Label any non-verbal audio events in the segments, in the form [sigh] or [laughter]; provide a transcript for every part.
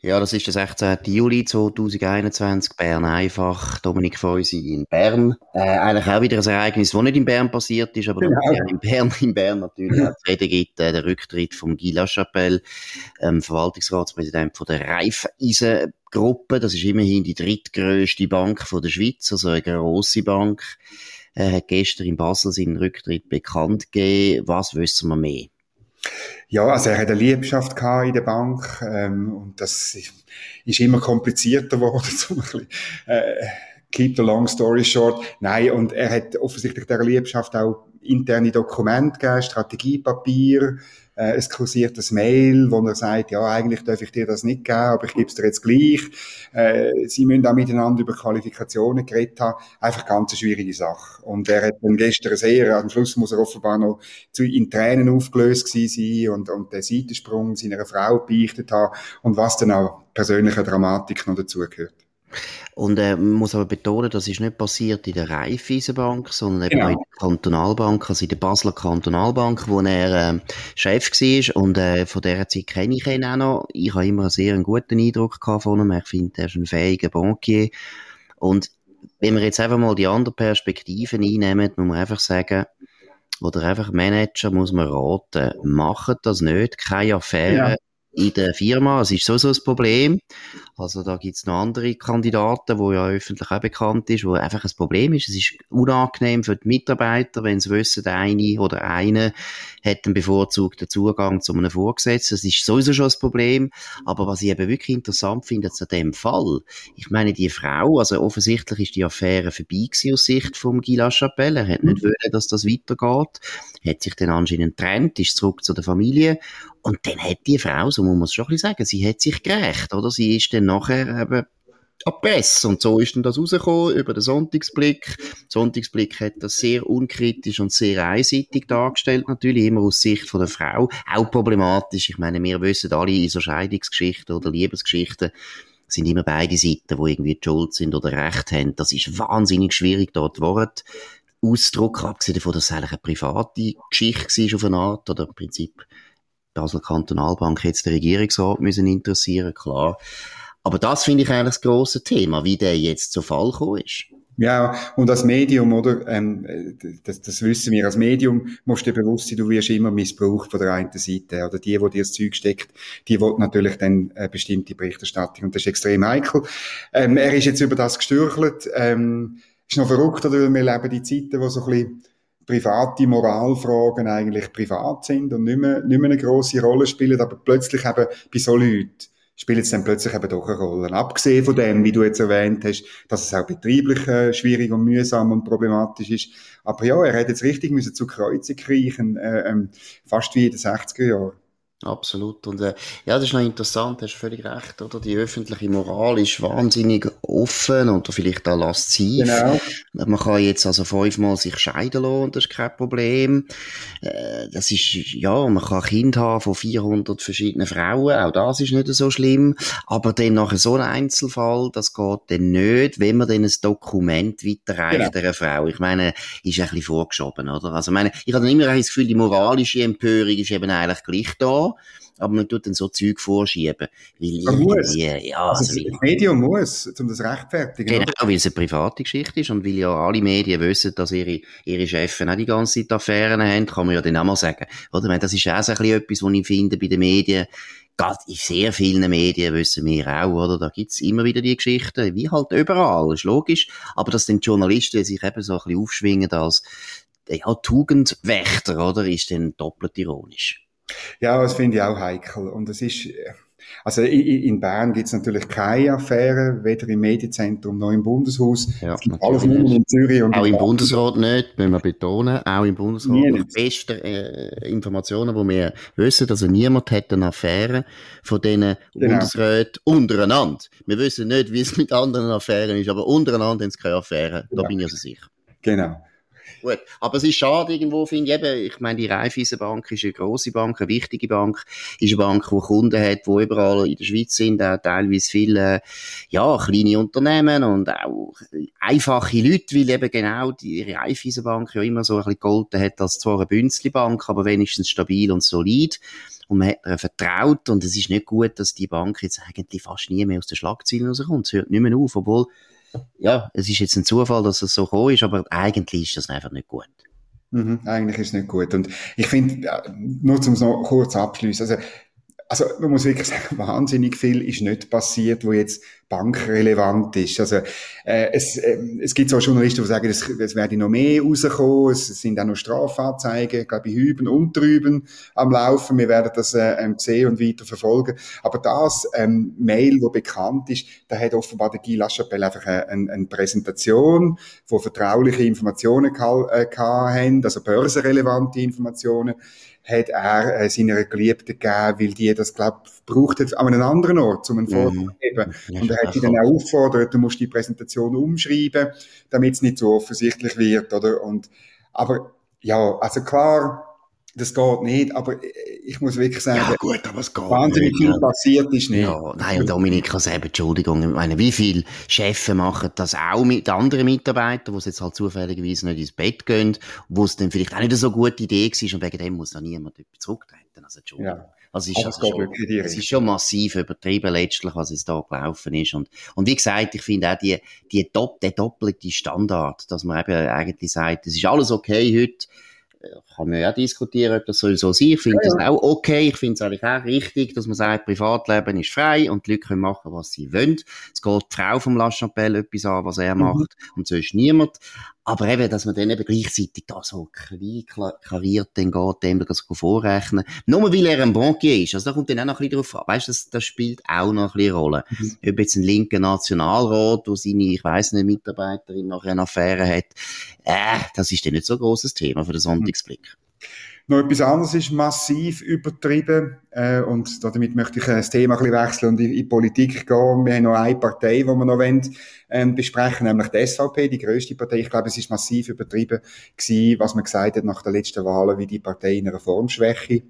Ja, das ist der 16. Juli 2021, Bern einfach, Dominik Feusi in Bern. Äh, eigentlich auch wieder ein Ereignis, das nicht in Bern passiert ist, aber genau. in Bern, in Bern natürlich auch zu reden gibt, äh, der Rücktritt von Guy Lachapelle, ähm, Verwaltungsratspräsident von der Raiffeisen Gruppe. Das ist immerhin die drittgrößte Bank von der Schweiz, also eine grosse Bank. Er hat gestern in Basel seinen Rücktritt bekannt gegeben. Was wissen wir mehr? Ja, also er hat eine Liebschaft in der Bank ähm, und das ist immer komplizierter [laughs] geworden, zum ein bisschen, äh, keep the long story short. Nein, und er hat offensichtlich der Liebschaft auch interne Dokumente gegeben, Strategiepapier, äh, es kursiert ein Mail, wo er sagt, ja, eigentlich darf ich dir das nicht geben, aber ich gebe es dir jetzt gleich. Äh, sie müssen auch miteinander über Qualifikationen geredet haben. Einfach ganz eine schwierige Sache. Und er hat dann gestern sehr, am Schluss muss er offenbar noch zu, in Tränen aufgelöst gewesen sein und, und den Seitensprung seiner Frau beichtet haben und was dann auch persönliche Dramatik noch dazugehört. Und äh, man muss aber betonen, das ist nicht passiert in der Raiffeisenbank, sondern eben genau. in der Kantonalbank, also in der Basler Kantonalbank, wo er äh, Chef war. Und äh, von dieser Zeit kenne ich ihn auch noch. Ich habe immer einen sehr guten Eindruck von ihm. Ich finde, er ist ein fähiger Bankier. Und wenn wir jetzt einfach mal die andere Perspektiven einnehmen, muss man einfach sagen, oder einfach Manager muss man raten, machen das nicht, keine Affäre, ja in der Firma. Es ist so so ein Problem. Also da gibt's noch andere Kandidaten, wo ja öffentlich auch bekannt ist, wo einfach ein Problem ist. Es ist unangenehm für die Mitarbeiter, wenn sie wissen, der eine oder eine hat einen bevorzugten Zugang zu einem Vorgesetzten. Das ist sowieso schon ein Problem. Aber was ich eben wirklich interessant finde zu dem Fall, ich meine, die Frau, also offensichtlich ist die Affäre vorbei gewesen aus Sicht vom Guy Lachapelle. Er hat nicht wollen, dass das weitergeht. Hat sich dann anscheinend getrennt, ist zurück zu der Familie. Und dann hat die Frau, so muss man es schon ein bisschen sagen, sie hat sich gerecht, oder? Sie ist dann nachher eben Presse. Und so ist dann das rausgekommen über den Sonntagsblick. Der Sonntagsblick hat das sehr unkritisch und sehr einseitig dargestellt, natürlich, immer aus Sicht von der Frau. Auch problematisch. Ich meine, wir wissen alle in so Scheidungsgeschichten oder Liebesgeschichten, sind immer beide Seiten, die irgendwie schuld sind oder recht haben. Das ist wahnsinnig schwierig, dort Wort Ausdruck, abgesehen davon, dass es eigentlich eine private Geschichte war auf eine Art, oder im Prinzip Basel Kantonalbank jetzt der Regierungsrat müssen interessieren, klar. Aber das finde ich eigentlich das grosse Thema, wie der jetzt zu Fall gekommen ist. Ja, und als Medium, oder, ähm, das, das wissen wir, als Medium musst du dir bewusst sein, du wirst immer missbraucht von der einen Seite, oder die, die dir das Zeug steckt, die will natürlich dann äh, bestimmte Berichterstattung, und das ist extrem heikel. Ähm, er ist jetzt über das gestürchelt, ähm, ist noch verrückt, oder, wir leben die Zeiten, wo so ein bisschen private Moralfragen eigentlich privat sind und nicht mehr, nicht mehr eine grosse Rolle spielen, aber plötzlich eben bei so Leuten spielt es dann plötzlich eben doch eine Rolle. Abgesehen von dem, wie du jetzt erwähnt hast, dass es auch betrieblich äh, schwierig und mühsam und problematisch ist. Aber ja, er hat jetzt richtig müssen zu Kreuze kriechen, äh, ähm, fast wie in den 60er Jahren. Absolut. Und äh, ja, das ist noch interessant, hast völlig recht, oder? Die öffentliche Moral ist wahnsinnig offen oder vielleicht auch lasziv. Genau. Man kann jetzt also fünfmal sich scheiden lassen, das ist kein Problem. Äh, das ist, ja, man kann Kind haben von 400 verschiedenen Frauen, auch das ist nicht so schlimm. Aber dann nachher so ein Einzelfall, das geht dann nicht, wenn man dann ein Dokument weiterreicht genau. einer Frau. Ich meine, ist ein bisschen vorgeschoben, oder? Also, ich meine, ich habe dann immer das Gefühl, die moralische Empörung ist eben eigentlich gleich da aber man tut dann so Zeug vorschieben. Weil man muss. Ja, also, also das Medium muss, um das rechtfertigen. Genau, oder? weil es eine private Geschichte ist und weil ja alle Medien wissen, dass ihre, ihre Chefs auch die ganze Zeit Affären haben, kann man ja dann auch mal sagen. Oder? Meine, das ist auch so ein bisschen etwas, was ich finde bei den Medien, gerade in sehr vielen Medien wissen wir auch, oder? Da gibt's immer wieder die Geschichten, wie halt überall, ist logisch. Aber dass dann die Journalisten sich eben so ein bisschen aufschwingen als, ja, Tugendwächter, oder? Ist dann doppelt ironisch. Ja, das finde ich auch heikel. Und es ist, also in Bern gibt es natürlich keine Affäre, weder im Medienzentrum noch im Bundeshaus. Ja, es gibt alles nur in Zürich. Und auch im Bundesrat nicht, müssen wir betonen. Auch im Bundesrat nach besten äh, Informationen, die wir wissen, also niemand hat eine Affäre von diesen genau. Bundesräten untereinander. Wir wissen nicht, wie es mit anderen Affären ist, aber untereinander haben sie keine Affäre. Da genau. bin ich also sicher. Genau. Gut, aber es ist schade irgendwo, finde ich eben, ich meine, die Raiffeisenbank ist eine grosse Bank, eine wichtige Bank, ist eine Bank, die Kunden hat, die überall in der Schweiz sind, auch teilweise viele, ja, kleine Unternehmen und auch einfache Leute, weil eben genau die Raiffeisenbank ja immer so ein bisschen gegolten hat als zwar eine Bünzli-Bank, aber wenigstens stabil und solid und man hat ihr vertraut und es ist nicht gut, dass die Bank jetzt eigentlich fast nie mehr aus den Schlagzeilen rauskommt. Es hört nicht mehr auf, obwohl ja, es ist jetzt ein Zufall, dass es so gekommen ist, aber eigentlich ist das einfach nicht gut. Mhm, eigentlich ist es nicht gut. Und ich finde, nur zum so kurz abschließen, also also man muss wirklich sagen, wahnsinnig viel ist nicht passiert, wo jetzt bankrelevant ist. Also äh, es, äh, es gibt so Journalisten, die sagen, es, es werde noch mehr rauskommen, es sind auch noch Strafanzeigen, glaube ich, hüben und drüben am Laufen. Wir werden das äh, ähm, sehen und weiter verfolgen. Aber das ähm, Mail, wo bekannt ist, da hat offenbar der Guy Lachapelle einfach eine, eine, eine Präsentation, wo vertrauliche Informationen äh, haben, also börsenrelevante Informationen hat er äh, seiner Geliebten gegeben, weil die das, glaub, braucht hat an einem anderen Ort, um einen Vortrag mhm. geben. Und er hat sie dann auch auffordert, du musst die Präsentation umschreiben, damit es nicht so offensichtlich wird, oder? Und, aber, ja, also klar, das geht nicht, aber ich muss wirklich sagen, ja, gut, aber es geht wahnsinnig nicht, viel ja. passiert ist nicht. Ja, nein, und Dominik kann sagen, Entschuldigung, ich meine, wie viele Chefs machen das auch mit anderen Mitarbeitern, die jetzt halt zufälligerweise nicht ins Bett gehen, wo es dann vielleicht auch nicht so eine gute Idee war und wegen dem muss dann niemand zurücktreten. Also, Entschuldigung. Ja. Also ist also schon, es ist schon massiv übertrieben letztlich, was es da gelaufen ist. Und, und wie gesagt, ich finde auch die, die, der doppelte Standard, dass man eben eigentlich sagt, es ist alles okay heute, kann man ja diskutieren, ob das soll so sein. Ich finde ja, ja. das auch okay. Ich finde es eigentlich auch richtig, dass man sagt, Privatleben ist frei und die Leute können machen, was sie wollen. Es geht die Frau vom Lachapelle etwas an, was er mhm. macht und sonst niemand. Aber eben, dass man dann eben gleichzeitig da so kariert, dann geht, dem das vorrechnen. Nur weil er ein Bankier ist. Also da kommt dann auch noch ein bisschen drauf an. Weißt du, das, das spielt auch noch ein bisschen Rolle. Mhm. Ob jetzt ein linker Nationalrat, wo seine, ich weiss nicht, Mitarbeiterin nachher eine Affäre hat, äh, das ist dann nicht so ein grosses Thema für den Sonntagsblick. Noch etwas anderes ist massiv übertrieben äh, und damit möchte ich äh, das Thema ein bisschen wechseln und in, die Politik gehen. Wir haben noch eine Partei, die wir noch wollen, ähm, besprechen, nämlich die SVP, die größte Partei. Ich glaube, es ist massiv übertrieben gewesen, was man gesagt hat nach der letzten Wahl, wie die Partei in einer Formschwäche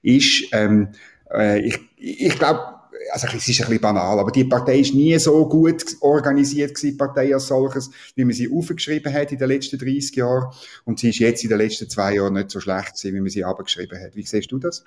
ist. Ähm, äh, ich ich glaube, also es ist ein bisschen banal, aber die Partei ist nie so gut organisiert gewesen, die Partei als solches, wie man sie aufgeschrieben hat in den letzten 30 Jahren. Und sie ist jetzt in den letzten zwei Jahren nicht so schlecht gewesen, wie man sie abgeschrieben hat. Wie siehst du das?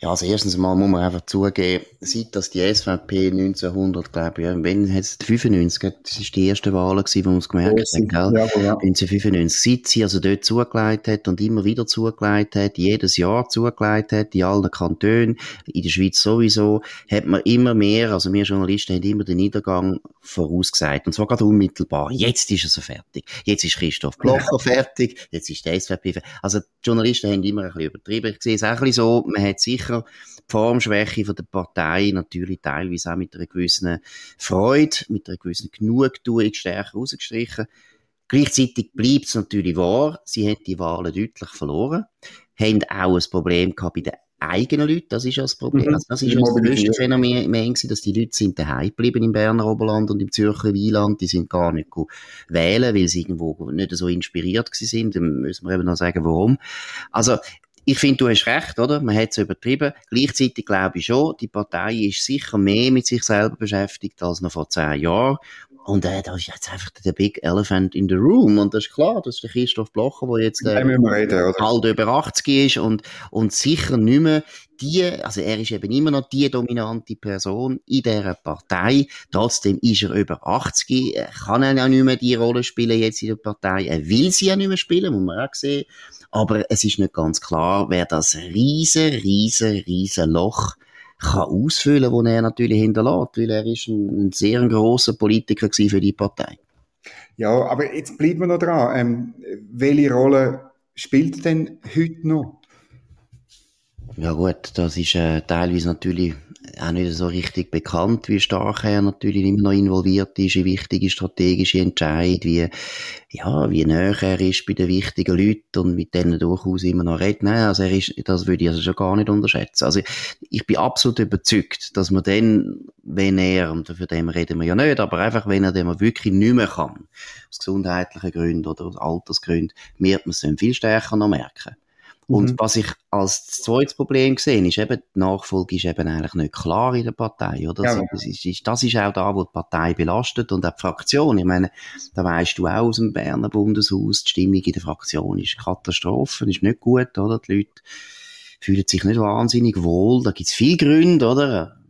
Ja, also erstens mal muss man einfach zugeben, seit dass die SVP 1900, glaube ich, wenn es 95, das ist die erste Wahl gewesen, wo man es gemerkt ja, hat, gell? Ja, ja. 1995, seit sie also dort zugelegt hat und immer wieder zugelegt hat, jedes Jahr zugelegt hat, in allen Kantonen, in der Schweiz sowieso, hat man immer mehr, also wir Journalisten haben immer den Niedergang vorausgesagt. Und zwar gerade unmittelbar. Jetzt ist er so fertig. Jetzt ist Christoph Blocher fertig. Jetzt ist der SVP fertig. Also die Journalisten haben immer ein bisschen übertrieben. Ich sehe es auch ein bisschen so, man hat sicher die Formschwäche von der Partei natürlich teilweise auch mit einer gewissen Freude, mit einer gewissen Genugtuung stärker rausgestrichen. Gleichzeitig bleibt es natürlich wahr, sie haben die Wahlen deutlich verloren, haben auch ein Problem gehabt bei den eigenen Leute, das ist ja das Problem. Mhm. Also das ist ja das größte Phänomen gewesen, dass die Leute sind daheim geblieben im Berner Oberland und im Zürcher Wieland, die sind gar nicht wählen, weil sie irgendwo nicht so inspiriert sind. Dann müssen wir eben noch sagen, warum. Also, ich finde, du hast recht, oder? Man hat es übertrieben. Gleichzeitig glaube ich schon, die Partei ist sicher mehr mit sich selber beschäftigt als noch vor zehn Jahren. Und äh, da ist jetzt einfach der Big Elephant in the Room. Und das ist klar, das ist der Christoph Blocher, der jetzt äh, reden, halt über 80 ist und, und sicher nicht mehr die, also er ist eben immer noch die dominante Person in dieser Partei. Trotzdem ist er über 80, er kann er ja nicht mehr die Rolle spielen jetzt in der Partei. Er will sie ja nicht mehr spielen, muss man auch sehen. Aber es ist nicht ganz klar, wer das riesen, riesen, riesen Loch kann ausfüllen, wo er natürlich hinterlässt, weil er ist ein, ein sehr großer Politiker für die Partei. Ja, aber jetzt bleiben wir noch dran. Ähm, welche Rolle spielt denn heute noch? Ja gut, das ist äh, teilweise natürlich auch nicht so richtig bekannt, wie stark er natürlich immer noch involviert ist in wichtige strategische Entscheidungen, wie, ja, wie näher er ist bei den wichtigen Leuten und mit denen durchaus immer noch redet. Nein, also er ist, das würde ich also schon gar nicht unterschätzen. Also ich bin absolut überzeugt, dass man dann, wenn er, und für den reden wir ja nicht, aber einfach, wenn er dem wirklich nicht mehr kann, aus gesundheitlichen Gründen oder aus Altersgründen, wird man es dann viel stärker noch merken. Und mhm. was ich als zweites Problem sehe, ist eben, die Nachfolge ist eben eigentlich nicht klar in der Partei, oder? Ja. Das, ist, ist, das ist auch da, wo die Partei belastet und auch die Fraktion. Ich meine, da weißt du auch aus dem Berner Bundeshaus, die Stimmung in der Fraktion ist Katastrophe, ist nicht gut, oder? Die Leute fühlen sich nicht wahnsinnig wohl, da gibt es viele Gründe, oder?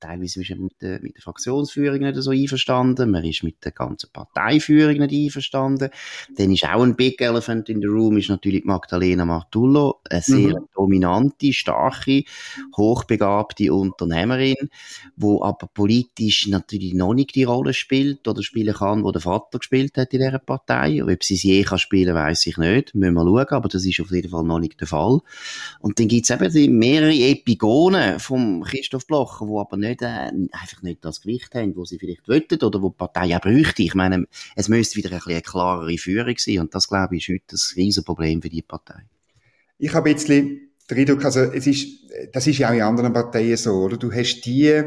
Teilweise ist man mit der, mit der Fraktionsführung nicht so einverstanden, man ist mit der ganzen Parteiführung nicht einverstanden. Dann ist auch ein Big Elephant in the Room, ist natürlich Magdalena Martullo, eine sehr mhm. dominante, starke, hochbegabte Unternehmerin, wo aber politisch natürlich noch nicht die Rolle spielt oder spielen kann, wo der Vater gespielt hat in dieser Partei. Ob sie sie je kann spielen, weiß ich nicht. Müssen wir schauen, aber das ist auf jeden Fall noch nicht der Fall. Und dann gibt es eben mehrere Epigonen vom Christoph Blocher, wo aber nicht nicht, äh, einfach nicht das Gewicht haben, wo sie vielleicht wollten oder wo die Partei auch bräuchte. Ich meine, es müsste wieder ein bisschen eine klarere Führung sein und das, glaube ich, ist heute ein Riesenproblem für die Partei. Ich habe bisschen den Eindruck, also es ist, das ist ja auch in anderen Parteien so, oder? Du hast die,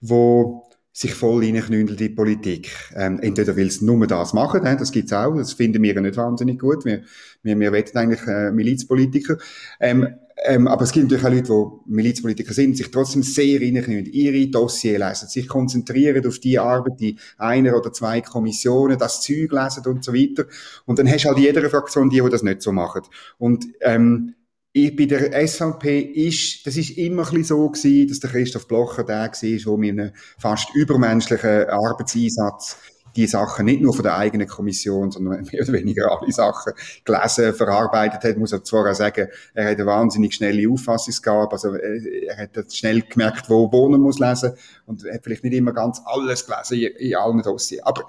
wo sich voll reinknündeln in die Politik. Ähm, entweder will es nur das machen, äh, das gibt's auch, das finden wir nicht wahnsinnig gut. Wir, wir, wir wollen eigentlich äh, Milizpolitiker. Ähm, ähm, aber es gibt natürlich auch Leute, die Milizpolitiker sind, sich trotzdem sehr reinknien, ihre Dossier lesen, sich konzentrieren auf die Arbeit, die einer oder zwei Kommissionen, das Zeug lesen und so weiter. Und dann hast du halt in jeder Fraktion die, die das nicht so machen. Und ähm, bei der SVP ist, das ist immer ein bisschen so gewesen, dass der Christoph Blocher der war, der mit einem fast übermenschlichen Arbeitseinsatz die Sachen nicht nur von der eigenen Kommission, sondern [laughs] mehr oder weniger alle Sachen gelesen, verarbeitet hat, muss er zwar auch sagen, er hat eine wahnsinnig schnelle Auffassungsgabe, also äh, er hat schnell gemerkt, wo, wo er muss lesen und hat vielleicht nicht immer ganz alles gelesen in, in allen Dossiers. Aber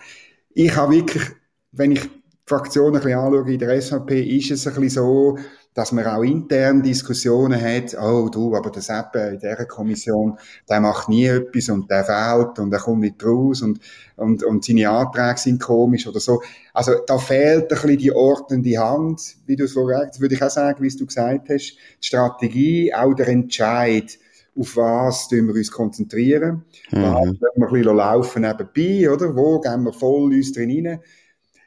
ich habe wirklich, wenn ich Fraktion ein bisschen anschaue in der SVP, ist es ein bisschen so, dass man auch intern Diskussionen hat, oh du, aber der Sepp in dieser Kommission, der macht nie etwas und der fehlt und der kommt nicht raus und, und, und seine Anträge sind komisch oder so. Also da fehlt ein bisschen die ordnende Hand, wie du es vorher, würde ich auch sagen, wie du gesagt hast, die Strategie, auch der Entscheid, auf was wir uns konzentrieren, mhm. was wir ein bisschen laufen nebenbei, oder? Wo gehen wir voll uns drin rein?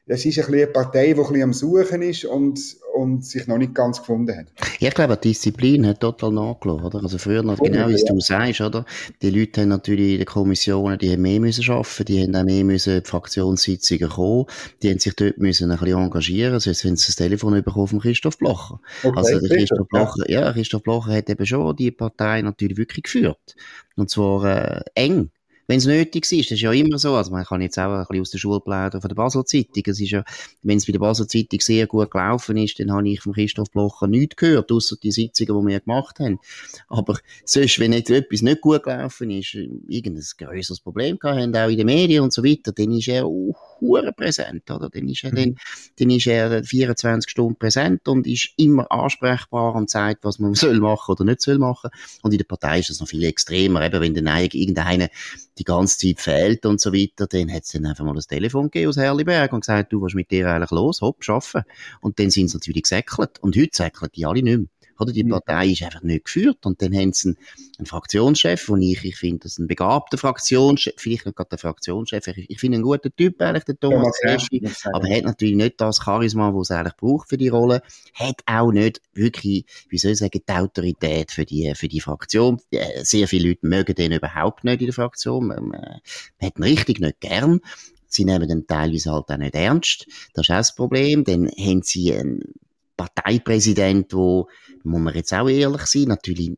Das ist ein bisschen eine Partei, die ein bisschen am Suchen ist und, und sich noch nicht ganz gefunden hat. Ja, ich glaube, die Disziplin hat total nachgelassen, oder? Also früher noch, genau wie du sagst, oder? Die Leute haben natürlich in den Kommissionen, die haben mehr müssen arbeiten, die haben auch mehr müssen die Fraktionssitzungen kommen, die haben sich dort müssen ein bisschen engagieren, sonst haben sie das Telefon bekommen von Christoph Blocher. Okay, also der Christoph Blocher, ja. ja, Christoph Blocher hat eben schon die Partei natürlich wirklich geführt. Und zwar äh, eng wenn es nötig ist. Das ist ja immer so. Also man kann jetzt auch ein bisschen aus der Schule plaudern von der Basel Zeitung. Es ist ja, wenn es bei der Basel Zeitung sehr gut gelaufen ist, dann habe ich von Christoph Blocher nichts gehört, außer die Sitzungen, die wir gemacht haben. Aber sonst, wenn etwas nicht gut gelaufen ist, irgendein größeres Problem gehabt haben, auch in den Medien und so weiter, dann ist er auch hure präsent, oder? Dann ist er, mhm. dann, dann ist er 24 Stunden präsent und ist immer ansprechbar und sagt, was man [laughs] soll machen oder nicht soll machen. Und in der Partei ist das noch viel extremer. Eben, wenn dann irgendeiner die ganze Zeit fehlt und so weiter, dann hat es dann einfach mal das Telefon gegeben aus Herliberg und gesagt, du, was mit dir eigentlich los? Hopp, schaffen. Und dann sind sie natürlich gesäckelt. Und heute säckeln die alle nicht mehr. Oder? Die mhm. Partei ist einfach nicht geführt. Und dann haben sie einen, einen Fraktionschef, und ich, ich finde, das ist ein begabter Fraktionschef, vielleicht nicht gerade der Fraktionschef, ich, ich finde einen guten Typ, eigentlich, der Thomas ja, Reschi, aber er hat natürlich nicht das Charisma, das es eigentlich braucht für die Rolle, hat auch nicht wirklich, wie soll ich sagen, die Autorität für die, für die Fraktion. Sehr viele Leute mögen den überhaupt nicht in der Fraktion, man, man hat ihn richtig nicht gern. Sie nehmen den teilweise halt auch nicht ernst. Das ist auch das Problem. Dann haben sie einen Parteipräsident, der muss man jetzt auch ehrlich sein, natürlich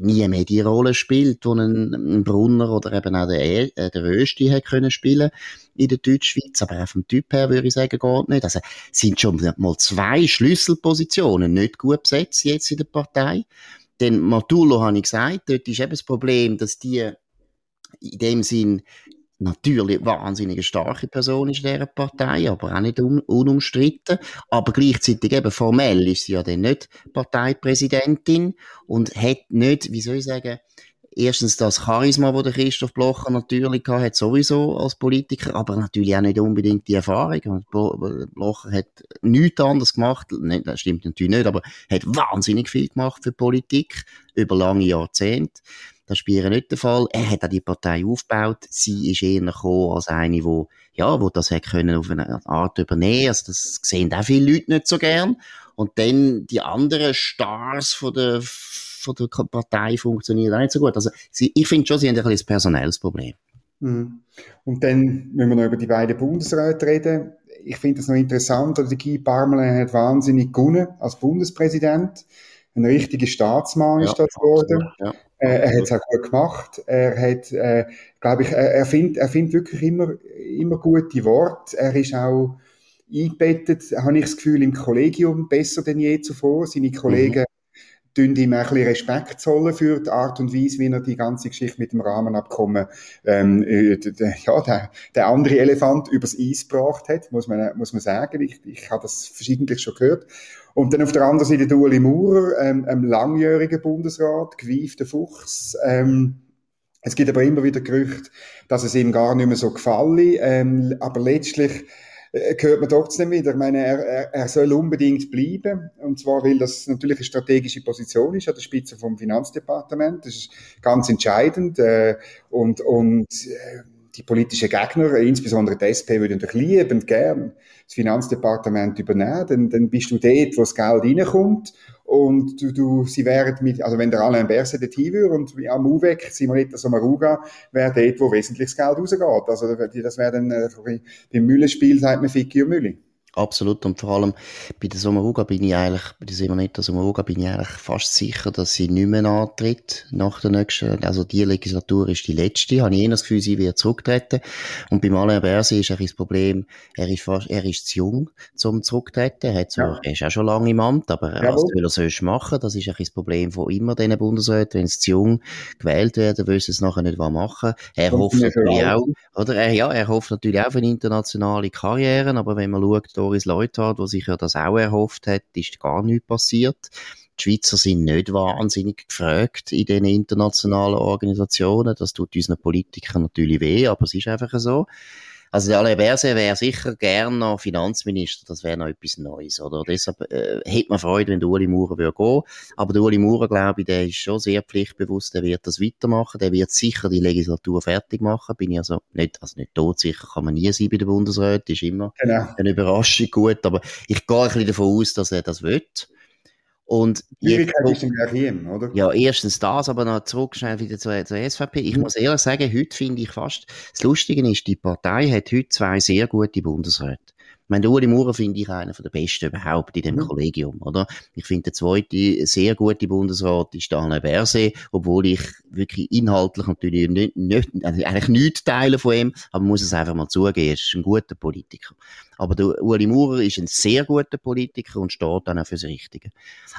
nie mehr die Rolle spielt, die ein, Brunner oder eben auch der, äh, der Östi hat können spielen in der Deutschschweiz, aber auch vom Typ her würde ich sagen, geht nicht. Also sind schon mal zwei Schlüsselpositionen nicht gut besetzt jetzt in der Partei. Denn Martullo habe ich gesagt, dort ist eben das Problem, dass die in dem Sinn natürlich wahnsinnig starke Person ist dieser Partei, aber auch nicht un unumstritten. Aber gleichzeitig eben formell ist sie ja dann nicht Parteipräsidentin und hat nicht, wie soll ich sagen, Erstens das Charisma, das der Christoph Blocher natürlich hat, sowieso als Politiker, aber natürlich auch nicht unbedingt die Erfahrung. Blocher hat nichts anderes gemacht, das stimmt natürlich nicht, aber hat wahnsinnig viel gemacht für Politik über lange Jahrzehnte. Das ist bei nicht der Fall. Er hat auch die Partei aufgebaut. Sie ist eher gekommen als eine, wo, ja, wo das hätte können auf eine Art übernehmen. Also das sehen auch viele Leute nicht so gern. Und dann die anderen Stars von der, von der Partei funktionieren auch nicht so gut. Also sie, ich finde schon, sie haben ein bisschen ein personelles Problem. Mhm. Und dann müssen wir noch über die beiden Bundesräte reden. Ich finde das noch interessant, also Guy Parmelin hat wahnsinnig gewonnen als Bundespräsident. Ein richtiger Staatsmann ja, ist das geworden. Ja. Äh, er hat es auch gut gemacht. Er hat, äh, glaube ich, er, er findet er find wirklich immer, immer gute Worte. Er ist auch eingebettet, habe ich das Gefühl, im Kollegium besser denn je zuvor. Seine Kollegen mhm. ihm ein bisschen Respekt zollen für die Art und Weise, wie er die ganze Geschichte mit dem Rahmenabkommen, ähm, äh, ja, der, der andere Elefant übers Eis gebracht hat, muss man, muss man sagen. Ich, ich habe das verschiedentlich schon gehört. Und dann auf der anderen Seite der Maurer, ähm, ein langjähriger Bundesrat, gewiefter Fuchs, ähm, es gibt aber immer wieder Gerüchte, dass es ihm gar nicht mehr so gefalle, ähm, aber letztlich äh, gehört man trotzdem wieder. Ich meine, er, er, er soll unbedingt bleiben. Und zwar, weil das natürlich eine strategische Position ist an der Spitze vom Finanzdepartement. Das ist ganz entscheidend. Äh, und, und äh, die politischen Gegner, insbesondere die SP, würden natürlich liebend gern das Finanzdepartement übernehmen. Dann, dann bist du dort, wo das Geld reinkommt. Und du, du, sie wären mit, also wenn der Alain Berset dort hin würde und am UVEC, Simonetta Sommaruga, wäre dort, wo wesentliches Geld rausgeht. Also das wäre dann, äh, beim Müllenspiel sagt man Ficky und Mülli. Absolut. Und vor allem bei der Sommaruga bin ich eigentlich, bei der Simonetta Sommaruga bin ich eigentlich fast sicher, dass sie nicht mehr antritt nach der nächsten, also die Legislatur ist die letzte. Habe ich eher das Gefühl, sie wird zurücktreten. Und beim Alain Berset ist eigentlich das Problem, er ist fast, er ist zu jung zum zurücktreten. Er hat zwar, ja. ist auch schon lange im Amt, aber ja, was will er sonst machen? Das ist eigentlich das Problem von immer diesen Bundesräten. Wenn sie zu jung gewählt werden, wollen sie es nachher nicht machen. Er Und hofft natürlich auch, oder er, ja, er hofft natürlich auch auf eine internationale Karriere, aber wenn man schaut, Doris Leuthard, wo sich ja das auch erhofft hat, ist gar nichts passiert. Die Schweizer sind nicht wahnsinnig gefragt in den internationalen Organisationen. Das tut unseren Politikern natürlich weh, aber es ist einfach so. Also der Alain wäre sicher gern noch Finanzminister, das wäre noch etwas Neues, oder? Deshalb äh, hätte man Freude, wenn der Uli Maurer würde gehen. Aber der Uli Maurer, glaube ich, der ist schon sehr pflichtbewusst, der wird das weitermachen, der wird sicher die Legislatur fertig machen, bin ich also nicht, also nicht tot sicher kann man nie sein bei den Bundesräten, ist immer genau. eine Überraschung gut, aber ich gehe ein bisschen davon aus, dass er das will. Und Schwierigkeit ist im Regime, oder? Ja, erstens das, aber noch zurück schnell wieder zur, zur SVP. Ich mhm. muss ehrlich sagen, heute finde ich fast, das Lustige ist, die Partei hat heute zwei sehr gute Bundesräte. Ich meine, Uli Maurer finde ich einer der besten überhaupt in dem mhm. Kollegium, oder? Ich finde, der zweite sehr gute Bundesrat ist Alain Berset, obwohl ich wirklich inhaltlich natürlich nicht, nicht also eigentlich nichts teile von ihm, aber man muss es einfach mal zugeben, er ist ein guter Politiker. Aber der Uli Maurer ist ein sehr guter Politiker und steht dann auch fürs Richtige.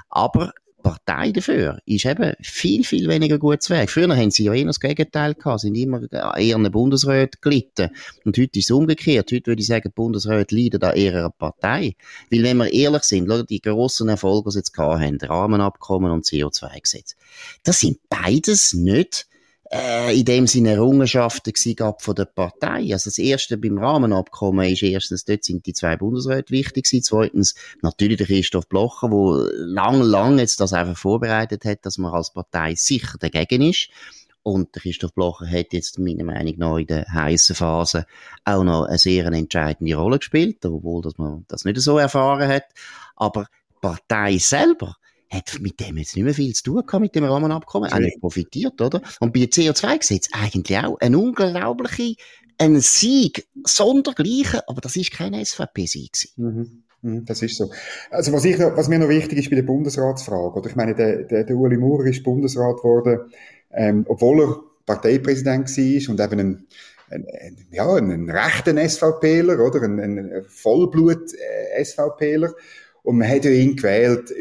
Aber Partei dafür ist eben viel, viel weniger gut zu Weg. Früher haben sie ja eher das Gegenteil gehabt, sind immer eher eine Bundesrat gelitten. Und heute ist es umgekehrt. Heute würde ich sagen, Bundesrat leiden an ihrer Partei. Weil wenn wir ehrlich sind, die grossen Erfolge, die sie jetzt gehabt haben, Rahmenabkommen und CO2-Gesetz, das sind beides nicht äh, in dem Sinne Errungenschaften gab von der Partei. Also das erste beim Rahmenabkommen ist erstens, dort sind die zwei Bundesräte wichtig gewesen. Zweitens natürlich der Christoph Blocher, wo lang, lang jetzt das einfach vorbereitet hat, dass man als Partei sicher dagegen ist. Und der Christoph Blocher hat jetzt meiner Meinung nach in der heißen Phase auch noch eine sehr entscheidende Rolle gespielt, obwohl dass man das nicht so erfahren hat. Aber die Partei selber hat mit dem jetzt nicht mehr viel zu tun gehabt, mit dem Rahmenabkommen. Auch profitiert, oder? Und bei CO2-Gesetz eigentlich auch ein unglaubliche, ein Sieg, sondergleichen, aber das ist kein SVP-Sieg. Mhm. mhm. Das ist so. Also was, ich, was mir noch wichtig ist bei der Bundesratsfrage, oder ich meine, der, der, der Uli Maurer ist Bundesrat geworden, ähm, obwohl er Parteipräsident war und eben ein, ein, ein, ja, ein rechter SVPler, oder? Ein, ein Vollblut-SVPler. Und man hat ja ihn gewählt,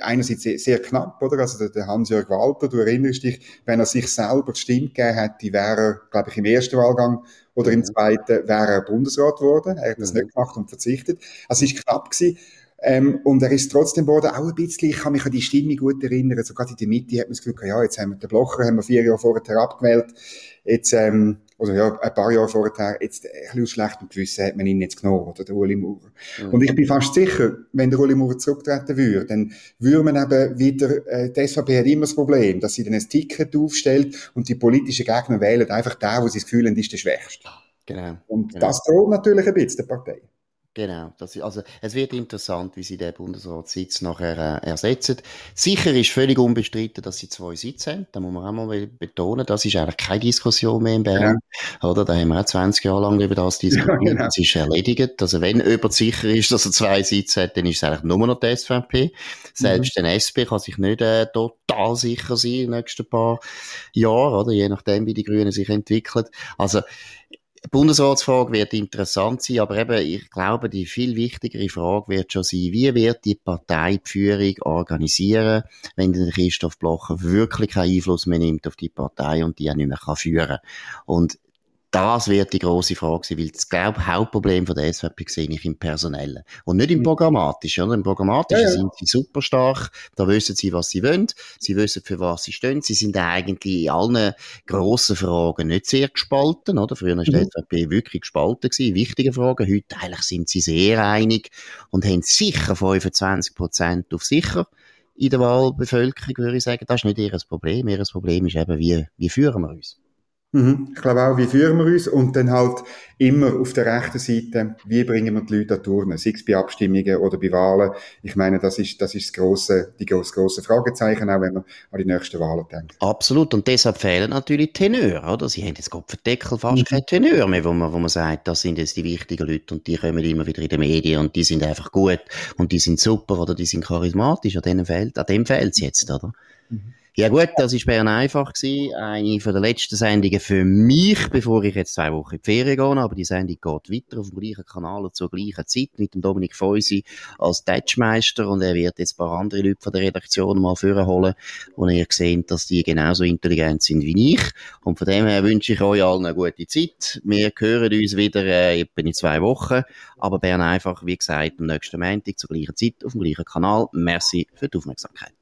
einerseits sehr, sehr knapp, oder? Also der Hans-Jörg Walter, du erinnerst dich, wenn er sich selber gestimmt gegeben hätte, wäre er, glaube ich, im ersten Wahlgang oder im zweiten, wäre er Bundesrat geworden. Er hat das mhm. nicht gemacht und verzichtet. Also es ist knapp gewesen. Ähm, und er ist trotzdem geworden, auch ein bisschen, ich kann mich an die Stimme gut erinnern, so gerade in der Mitte hat man das Gefühl, ja, jetzt haben wir den Blocher, haben wir vier Jahre vorher abgewählt, jetzt, ähm, also ja, ein paar Jahre vorher, jetzt ein bisschen aus schlechtem Gewissen hat man ihn jetzt genommen, oder der Uli Maurer. Mhm. Und ich bin fast sicher, wenn der Uli Maurer zurücktreten würde, dann würde man eben wieder, äh, die SVP hat immer das Problem, dass sie dann ein Ticket aufstellt und die politischen Gegner wählen einfach den, wo sie das Gefühl haben, ist der Schwächste. Genau. Und genau. das droht natürlich ein bisschen der Partei. Genau, das, also es wird interessant, wie sie den Bundesratssitz nachher äh, ersetzen. Sicher ist völlig unbestritten, dass sie zwei Sitze haben. Da muss man auch mal betonen, das ist eigentlich keine Diskussion mehr in Bern. Ja. Oder? Da haben wir auch 20 Jahre lang über das diskutiert. [laughs] Ja, genau. Das ist erledigt. Also wenn jemand sicher ist, dass er zwei Sitze hat, dann ist es eigentlich nur noch die SVP. Selbst mhm. der SP kann sich nicht äh, total sicher sein in den nächsten paar Jahren, oder? Je nachdem, wie die Grünen sich entwickeln. Also Bundesratsfrage wird interessant sein, aber eben, ich glaube, die viel wichtigere Frage wird schon sein, wie wird die Partei die Führung organisieren, wenn der Christoph Blocher wirklich keinen Einfluss mehr nimmt auf die Partei und die auch nicht mehr kann führen Und das wird die große Frage sein, weil das, glaube Hauptproblem von der SVP sehe ich im Personellen. Und nicht im mhm. Programmatischen, oder? Im Programmatischen ja, ja. sind sie super stark, da wissen sie, was sie wollen, sie wissen, für was sie stehen, sie sind eigentlich in allen grossen Fragen nicht sehr gespalten, oder? Früher war mhm. die SVP wirklich gespalten gewesen, wichtige Fragen, heute eigentlich sind sie sehr einig und haben sicher 25 Prozent auf sicher in der Wahlbevölkerung, würde ich sagen. Das ist nicht ihr Problem. Ihr Problem ist eben, wie, wie führen wir uns? Mhm. Ich glaube auch, wie führen wir uns und dann halt immer auf der rechten Seite, wie bringen wir die Leute an Turnen, sei es bei Abstimmungen oder bei Wahlen. Ich meine, das ist, das ist das grosse, die grosse, grosse Fragezeichen, auch wenn man an die nächsten Wahlen denkt. Absolut. Und deshalb fehlen natürlich Tenöre, oder? Sie haben jetzt Gott verdeckel fast mhm. keine Tenöre mehr, wo man, wo man sagt, das sind jetzt die wichtigen Leute und die kommen immer wieder in den Medien und die sind einfach gut und die sind super oder die sind charismatisch. An dem fehlt, an dem fehlt es jetzt, oder? Mhm. Ja gut, das ist Bern einfach gewesen. Eine von der letzten Sendungen für mich, bevor ich jetzt zwei Wochen in die Ferien gehe. Aber die Sendung geht weiter auf dem gleichen Kanal und zur gleichen Zeit mit dem Dominik Feusi als Touchmeister. Und er wird jetzt ein paar andere Leute von der Redaktion mal vorholen, wo ihr seht, dass die genauso intelligent sind wie ich. Und von dem her wünsche ich euch allen eine gute Zeit. Wir hören uns wieder äh, in zwei Wochen. Aber Bern einfach, wie gesagt, am nächsten Montag zur gleichen Zeit auf dem gleichen Kanal. Merci für die Aufmerksamkeit.